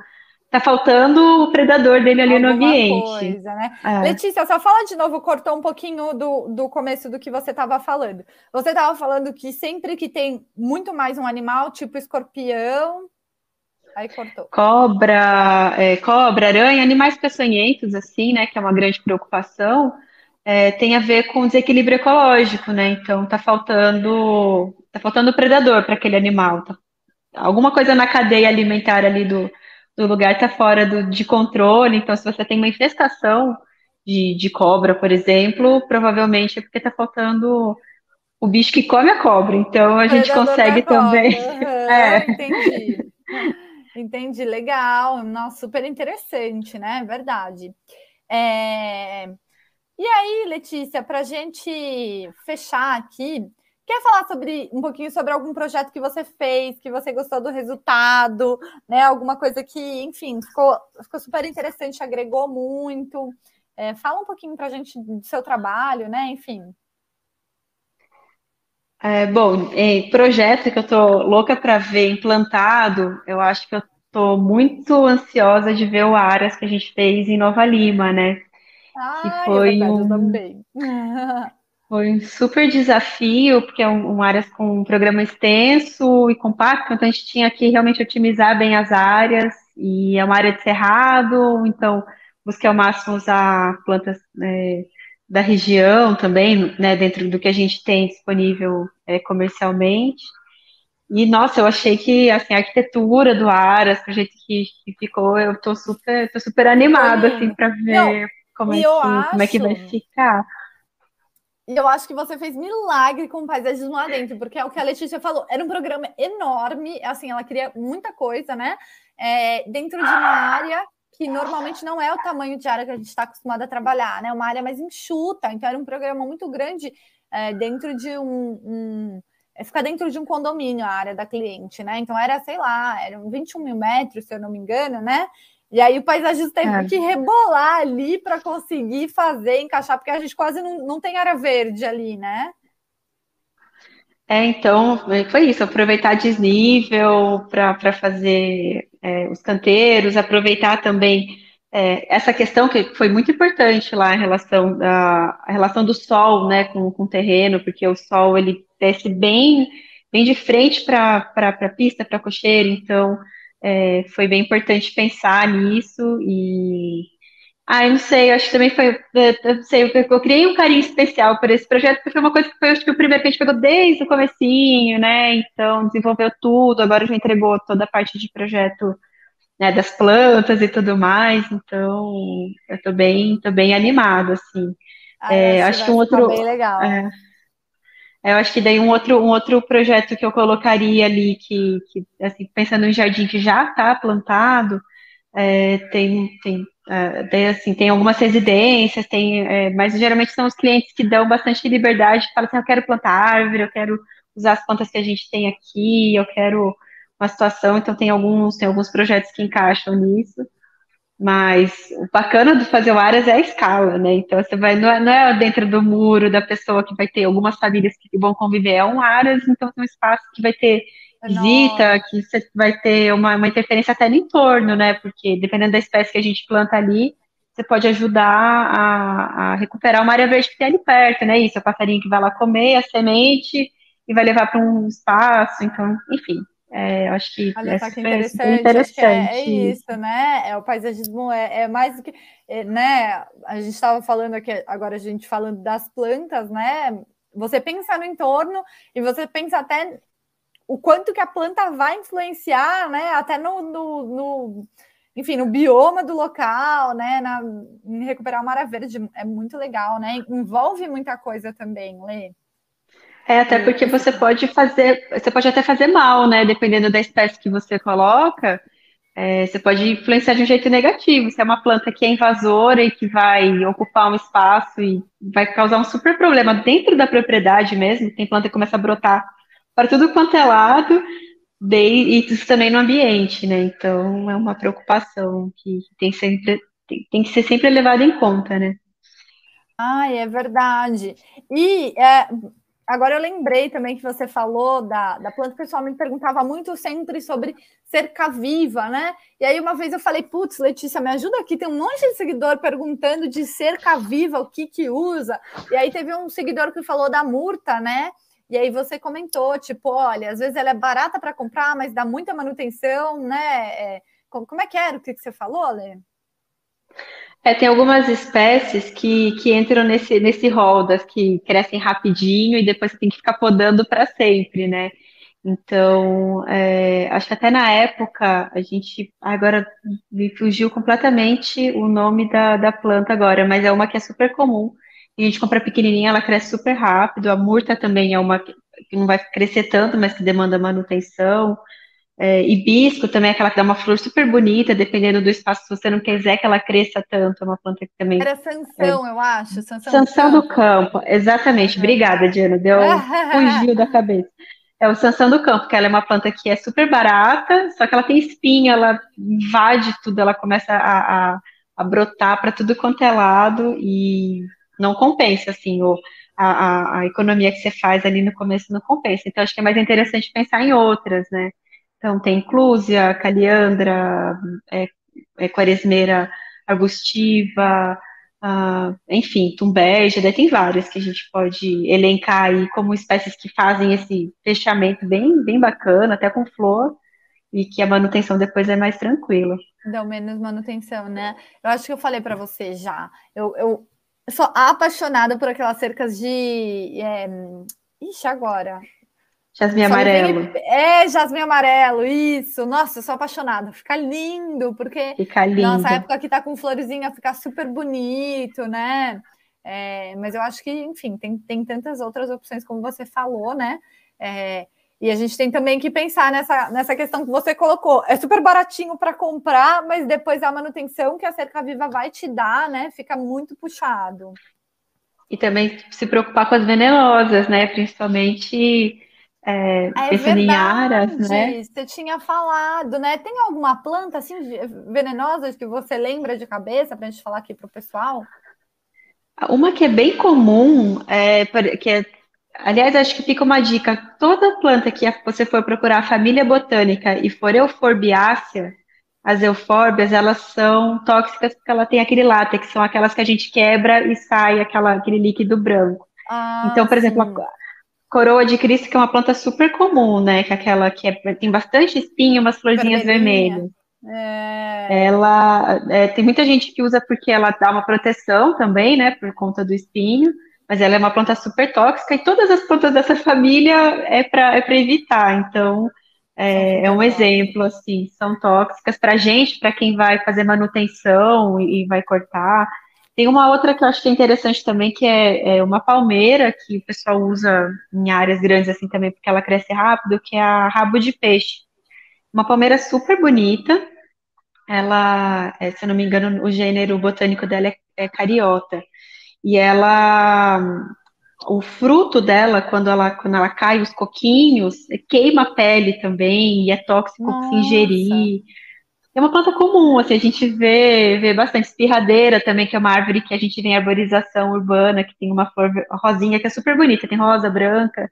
tá faltando o predador dele ali Alguma no ambiente. Coisa, né? É. Letícia, só fala de novo, cortou um pouquinho do, do começo do que você estava falando. Você estava falando que sempre que tem muito mais um animal, tipo escorpião, Aí cortou. Cobra, é, cobra, aranha, animais peçonhentos, assim, né? Que é uma grande preocupação, é, tem a ver com desequilíbrio ecológico, né? Então tá faltando, tá faltando predador para aquele animal. Tá, alguma coisa na cadeia alimentar ali do, do lugar está fora do, de controle. Então, se você tem uma infestação de, de cobra, por exemplo, provavelmente é porque está faltando o bicho que come a cobra. Então, a gente consegue também. Uhum, [laughs] é. Entendi. Entendi, legal. Nossa, super interessante, né? Verdade. É... E aí, Letícia, para a gente fechar aqui, quer falar sobre um pouquinho sobre algum projeto que você fez, que você gostou do resultado, né? Alguma coisa que, enfim, ficou, ficou super interessante, agregou muito. É, fala um pouquinho para a gente do seu trabalho, né? Enfim. É, bom, em projeto que eu tô louca para ver implantado, eu acho que eu tô muito ansiosa de ver o Aras que a gente fez em Nova Lima, né? Ah, que foi é verdade, um, eu também. foi um super desafio, porque é um, um Aras com um programa extenso e compacto, então a gente tinha que realmente otimizar bem as áreas, e é uma área de cerrado, então busquei ao máximo usar plantas é, da região também, né, dentro do que a gente tem disponível é, comercialmente. E, nossa, eu achei que, assim, a arquitetura do Aras, o jeito que, que ficou, eu tô super, tô super animada, assim, para ver Não, como, é que, acho... como é que vai ficar. E eu acho que você fez milagre com o paisagismo lá dentro, porque é o que a Letícia falou, era um programa enorme, assim, ela queria muita coisa, né? É, dentro de uma área que normalmente não é o tamanho de área que a gente está acostumado a trabalhar, né? Uma área mais enxuta, então era um programa muito grande é, dentro de um, um é, fica dentro de um condomínio a área da cliente, né? Então era, sei lá, eram 21 mil metros, se eu não me engano, né? E aí o paisagista teve é. que rebolar ali para conseguir fazer, encaixar, porque a gente quase não, não tem área verde ali, né? É, então, foi isso, aproveitar desnível para fazer é, os canteiros, aproveitar também é, essa questão que foi muito importante lá em relação da a relação do sol, né, com, com o terreno, porque o sol ele desce bem, bem de frente para a pista, para a cocheira, então é, foi bem importante pensar nisso e ah, eu não sei, acho que também foi, eu não sei, eu, eu criei um carinho especial por esse projeto, porque foi uma coisa que foi, acho que o primeiro que a gente pegou desde o comecinho, né, então desenvolveu tudo, agora já entregou toda a parte de projeto, né, das plantas e tudo mais, então eu tô bem, tô bem animada, assim. Ah, é, acho que um outro... Bem legal. É, eu acho que daí um outro, um outro projeto que eu colocaria ali, que, que assim, pensando em jardim que já está plantado, é, tem, tem Uh, assim, tem algumas residências, tem, é, mas geralmente são os clientes que dão bastante liberdade, falam assim, eu quero plantar árvore, eu quero usar as plantas que a gente tem aqui, eu quero uma situação, então tem alguns, tem alguns projetos que encaixam nisso, mas o bacana de fazer o Aras é a escala, né? Então você vai, não é, não é, dentro do muro da pessoa que vai ter algumas famílias que vão conviver, é um Aras, então é um espaço que vai ter visita, que você vai ter uma, uma interferência até no entorno, né? Porque dependendo da espécie que a gente planta ali, você pode ajudar a, a recuperar uma área verde que tem ali perto, né? Isso, é o passarinho que vai lá comer a semente e vai levar para um espaço, então, enfim. É, eu acho que Olha, é, que interessante, interessante. É, é, isso, né? É, o paisagismo é, é mais do que, é, né? A gente estava falando aqui, agora a gente falando das plantas, né? Você pensa no entorno e você pensa até o quanto que a planta vai influenciar, né? Até no, no, no enfim, no bioma do local, né? Na, em recuperar uma área verde é muito legal, né? Envolve muita coisa também, Lê. É, até porque você pode fazer, você pode até fazer mal, né? Dependendo da espécie que você coloca, é, você pode influenciar de um jeito negativo. Se é uma planta que é invasora e que vai ocupar um espaço e vai causar um super problema dentro da propriedade mesmo, tem planta que começa a brotar para tudo quanto é lado, e isso também no ambiente, né? Então é uma preocupação que tem sempre tem, tem que ser sempre levado em conta, né? Ah, é verdade. E é, agora eu lembrei também que você falou da, da planta, o pessoal me perguntava muito sempre sobre cerca viva, né? E aí uma vez eu falei, putz, Letícia, me ajuda aqui, tem um monte de seguidor perguntando de cerca viva, o que que usa. E aí teve um seguidor que falou da murta, né? E aí você comentou, tipo, olha, às vezes ela é barata para comprar, mas dá muita manutenção, né? É, como, é que era o que, você falou, Lê? É, tem algumas espécies que, que entram nesse, nesse rol das que crescem rapidinho e depois você tem que ficar podando para sempre, né? Então, é, acho que até na época a gente agora me fugiu completamente o nome da, da planta agora, mas é uma que é super comum. A gente compra pequenininha, ela cresce super rápido. A murta também é uma que não vai crescer tanto, mas que demanda manutenção. É, hibisco também é aquela que dá uma flor super bonita, dependendo do espaço, se você não quiser que ela cresça tanto, é uma planta que também. Era Sansão, é. eu acho. Sansão, Sansão do, campo. do campo, exatamente. Uhum. Obrigada, Diana, deu, [laughs] fugiu da cabeça. É o Sansão do campo, que ela é uma planta que é super barata, só que ela tem espinha, ela invade tudo, ela começa a, a, a brotar para tudo quanto é lado e não compensa, assim, o, a, a, economia que você faz ali no começo não compensa. Então, acho que é mais interessante pensar em outras, né? Então, tem Clúzia, Caliandra, é, é, Quaresmeira arbustiva, uh, enfim, Tumbégia, daí tem várias que a gente pode elencar aí como espécies que fazem esse fechamento bem, bem bacana, até com flor, e que a manutenção depois é mais tranquila. Dão menos manutenção, né? Eu acho que eu falei para você já. Eu, eu sou apaixonada por aquelas cercas de. É... Ixi, agora. Jasmim amarelo. É, jasmim amarelo, isso. Nossa, eu sou apaixonada. Fica lindo, porque fica lindo. nossa época que tá com florzinha fica super bonito, né? É, mas eu acho que, enfim, tem, tem tantas outras opções, como você falou, né? É, e a gente tem também que pensar nessa, nessa questão que você colocou. É super baratinho para comprar, mas depois a manutenção que a cerca viva vai te dar, né? Fica muito puxado. E também se preocupar com as venenosas, né? Principalmente é, é pensando verdade, em aras, né? Você tinha falado, né? Tem alguma planta assim venenosa que você lembra de cabeça para a gente falar aqui para o pessoal? Uma que é bem comum, é, que é, aliás, acho que fica uma dica: toda planta que você for procurar a família botânica e for euforbiácea, as eufórbias, elas são tóxicas porque ela tem aquele látex, são aquelas que a gente quebra e sai aquela, aquele líquido branco. Ah, então, por sim. exemplo, Coroa de Cristo, que é uma planta super comum, né? Que é aquela que é, tem bastante espinho, umas florzinhas vermelhas. É... Ela é, tem muita gente que usa porque ela dá uma proteção também, né? Por conta do espinho, mas ela é uma planta super tóxica e todas as plantas dessa família é para é evitar. Então é, é um exemplo assim, são tóxicas para gente, para quem vai fazer manutenção e, e vai cortar. Tem uma outra que eu acho que é interessante também, que é, é, uma palmeira, que o pessoal usa em áreas grandes assim também, porque ela cresce rápido, que é a rabo de peixe. Uma palmeira super bonita. Ela, é, se eu não me engano, o gênero botânico dela é, é cariota. E ela, o fruto dela, quando ela, quando ela cai, os coquinhos, queima a pele também, e é tóxico Nossa. se ingerir. É uma planta comum, assim, a gente vê, vê bastante espirradeira também, que é uma árvore que a gente vê em arborização urbana, que tem uma flor rosinha que é super bonita, tem rosa, branca,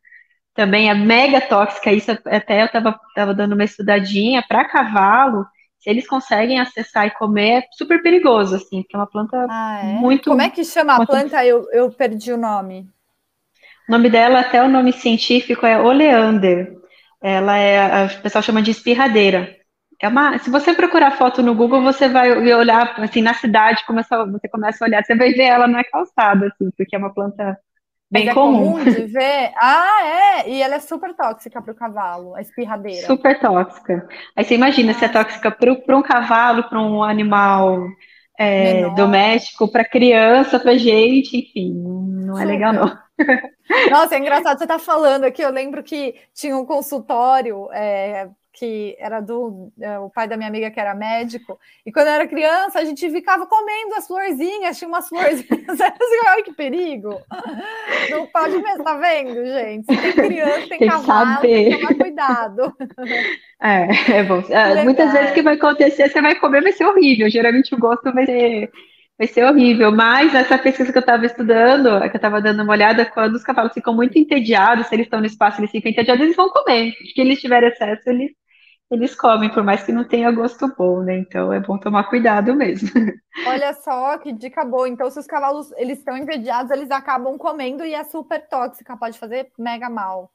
também é mega tóxica, isso até eu estava tava dando uma estudadinha para cavalo, se eles conseguem acessar e comer, é super perigoso, assim, porque é uma planta ah, é? muito... Como é que chama a planta? Eu, eu perdi o nome. O nome dela, até o nome científico é oleander, ela é, o pessoal chama de espirradeira, é uma, se você procurar foto no Google, você vai olhar assim na cidade, começa, você começa a olhar, você vai ver ela na calçada, assim, porque é uma planta bem é comum. comum de ver. Ah, é, e ela é super tóxica para o cavalo, a espirradeira. Super tóxica. Aí você imagina se é tóxica para um cavalo, para um animal é, doméstico, para criança, para gente, enfim, não é super. legal não. Nossa, é engraçado você estar tá falando aqui. Eu lembro que tinha um consultório é, que era do é, o pai da minha amiga que era médico, e quando eu era criança, a gente ficava comendo as florzinhas, tinha umas florzinhas, [laughs] assim, ai que perigo! Não pode mesmo, tá vendo, gente? Se tem criança, tem, tem cavalo, tem que tomar cuidado. [laughs] É, é bom. É, muitas vezes o que vai acontecer, você vai comer, vai ser horrível. Geralmente o gosto vai ser vai ser horrível. Mas essa pesquisa que eu estava estudando, que eu estava dando uma olhada, quando os cavalos ficam muito entediados, se eles estão no espaço, eles ficam entediados, eles vão comer. Se eles tiverem excesso, eles, eles comem, por mais que não tenha gosto bom, né? Então é bom tomar cuidado mesmo. [laughs] Olha só que dica boa. Então, se os cavalos eles estão entediados, eles acabam comendo e é super tóxica, pode fazer mega mal.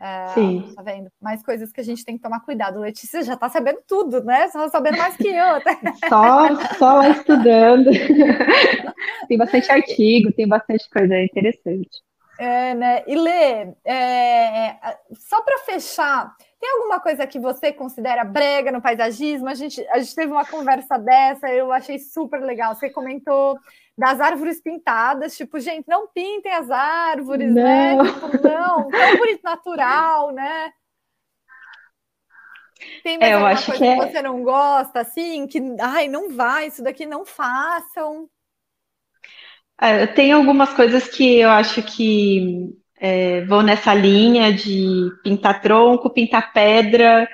É, Sim. Tá vendo? Mais coisas que a gente tem que tomar cuidado. Letícia já tá sabendo tudo, né? Só sabendo mais que eu até. [laughs] Só, só lá estudando. [laughs] tem bastante artigo, tem bastante coisa interessante. É, né? E Lê, é, só para fechar, tem alguma coisa que você considera brega no paisagismo? A gente, a gente teve uma conversa dessa, eu achei super legal. Você comentou das árvores pintadas, tipo, gente, não pintem as árvores, né? não. né? Tipo, não, tão bonito natural, né? Tem mais é, alguma coisa que, que é... você não gosta, assim, que, ai, não vai, isso daqui não façam. É, tem algumas coisas que eu acho que é, vão nessa linha de pintar tronco, pintar pedra,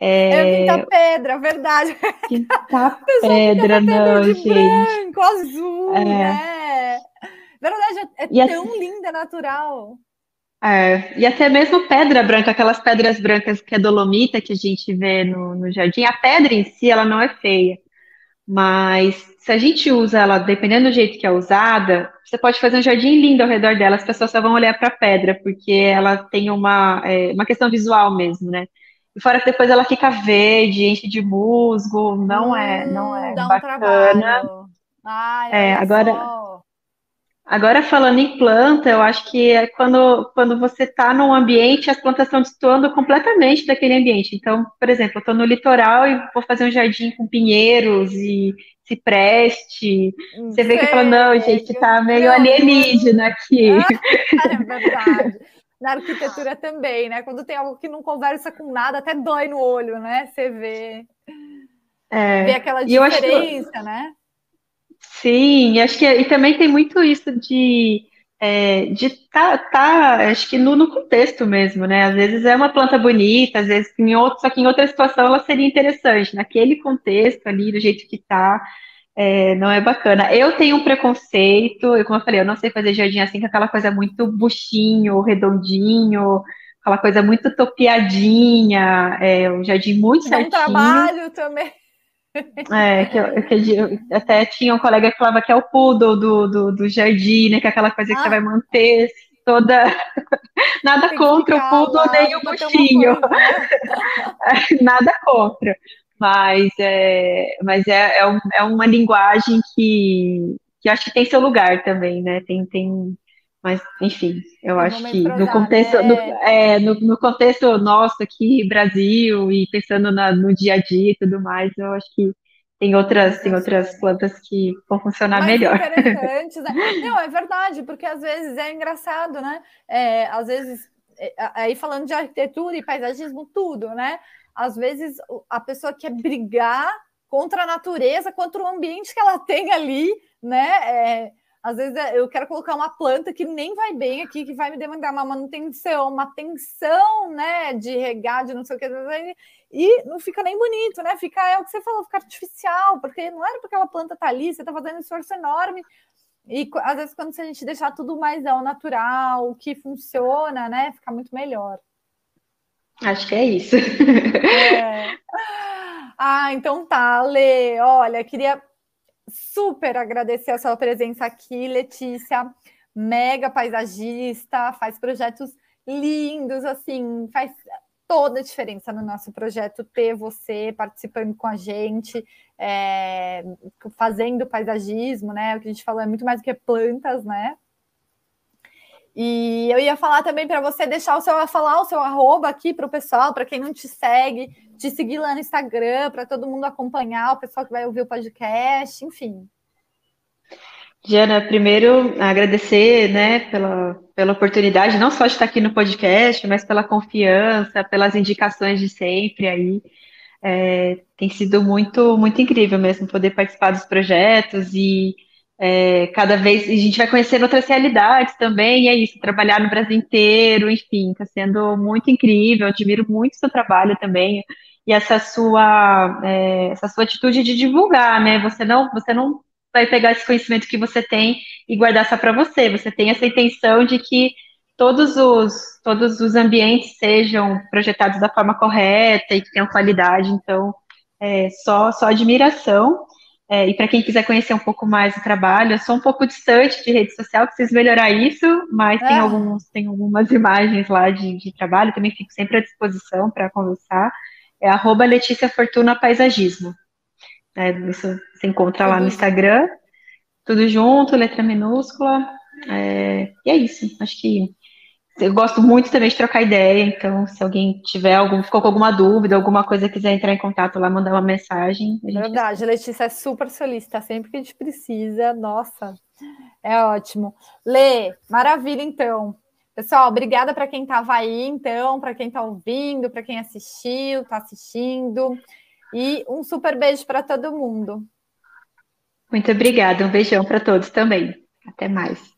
é, é pintar pedra, verdade. Pintar [laughs] pedra, não, de gente. branco, azul, é. né? Verdade, é, é tão assim, linda, natural. É, e até mesmo pedra branca, aquelas pedras brancas que é dolomita que a gente vê no, no jardim, a pedra em si, ela não é feia. Mas se a gente usa ela, dependendo do jeito que é usada, você pode fazer um jardim lindo ao redor dela, as pessoas só vão olhar para a pedra, porque ela tem uma, é, uma questão visual mesmo, né? E fora que depois ela fica verde, enche de musgo, não hum, é, não é dá bacana. Um Ai, é, agora, só. Agora falando em planta, eu acho que é quando, quando você está num ambiente, as plantas estão destoando completamente daquele ambiente. Então, por exemplo, eu estou no litoral e vou fazer um jardim com pinheiros e cipreste. Você vê que fala, não, gente, tá meio alienígena aqui. [laughs] é [laughs] verdade na arquitetura também, né? Quando tem algo que não conversa com nada, até dói no olho, né? Você vê, é, vê aquela diferença, que, né? Sim, acho que e também tem muito isso de é, de tá, tá, acho que no, no, contexto mesmo, né? Às vezes é uma planta bonita, às vezes em outro, só que em outra situação ela seria interessante. Naquele contexto ali, do jeito que tá, é, não é bacana. Eu tenho um preconceito, eu, como eu falei, eu não sei fazer jardim assim, com aquela coisa muito buchinho, redondinho, aquela coisa muito topiadinha, é, um jardim muito Dá certinho. Um trabalho também. É, que, eu, que eu, até tinha um colega que falava que é o poodle do, do, do jardim, né? Que é aquela coisa que ah. você vai manter toda. [laughs] Nada contra o poodle nem o buchinho. [laughs] Nada contra mas é, mas é, é, um, é uma linguagem que, que acho que tem seu lugar também, né? Tem, tem, mas enfim, eu acho que no contexto, né? no, é, no, no, contexto nosso aqui, Brasil, e pensando na, no dia a dia e tudo mais, eu acho que tem outras, tem outras plantas que vão funcionar mais melhor. Interessantes, né? [laughs] Não, é verdade, porque às vezes é engraçado, né? É, às vezes, é, aí falando de arquitetura e paisagismo, tudo, né? às vezes a pessoa quer brigar contra a natureza, contra o ambiente que ela tem ali, né? É, às vezes é, eu quero colocar uma planta que nem vai bem aqui, que vai me demandar uma manutenção, uma tensão, né? De regar, de não sei o que, e não fica nem bonito, né? Fica, é o que você falou, fica artificial, porque não era porque aquela planta tá ali, você tá fazendo um esforço enorme. E às vezes, quando a gente deixar tudo mais ao natural, que funciona, né? Fica muito melhor. Acho que é isso. É. [laughs] Ah, então tá, Lê. Olha, queria super agradecer a sua presença aqui, Letícia. Mega paisagista, faz projetos lindos, assim, faz toda a diferença no nosso projeto ter você participando com a gente, é, fazendo paisagismo, né? O que a gente falou é muito mais do que plantas, né? E eu ia falar também para você deixar o seu falar o seu arroba aqui para o pessoal, para quem não te segue, te seguir lá no Instagram, para todo mundo acompanhar, o pessoal que vai ouvir o podcast, enfim. Diana, primeiro agradecer, né, pela, pela oportunidade, não só de estar aqui no podcast, mas pela confiança, pelas indicações de sempre aí. É, tem sido muito, muito incrível mesmo poder participar dos projetos e é, cada vez a gente vai conhecendo outras realidades também, e é isso, trabalhar no Brasil inteiro, enfim, está sendo muito incrível, admiro muito seu trabalho também, e essa sua, é, essa sua atitude de divulgar, né? Você não, você não vai pegar esse conhecimento que você tem e guardar só para você, você tem essa intenção de que todos os, todos os ambientes sejam projetados da forma correta e que tenham qualidade, então, é, só, só admiração. É, e para quem quiser conhecer um pouco mais o trabalho, eu sou um pouco distante de rede social, preciso melhorar isso, mas tem, ah. alguns, tem algumas imagens lá de, de trabalho, também fico sempre à disposição para conversar. É arroba Letícia Fortuna Paisagismo. É, isso você encontra lá no Instagram, tudo junto, letra minúscula. É, e é isso. Acho que eu gosto muito também de trocar ideia, então se alguém tiver algum, ficou com alguma dúvida, alguma coisa, quiser entrar em contato lá, mandar uma mensagem. Verdade, Letícia é super solista, sempre que a gente precisa, nossa, é ótimo. Lê, maravilha então. Pessoal, obrigada para quem estava aí, então, para quem está ouvindo, para quem assistiu, está assistindo. E um super beijo para todo mundo. Muito obrigada, um beijão para todos também. Até mais.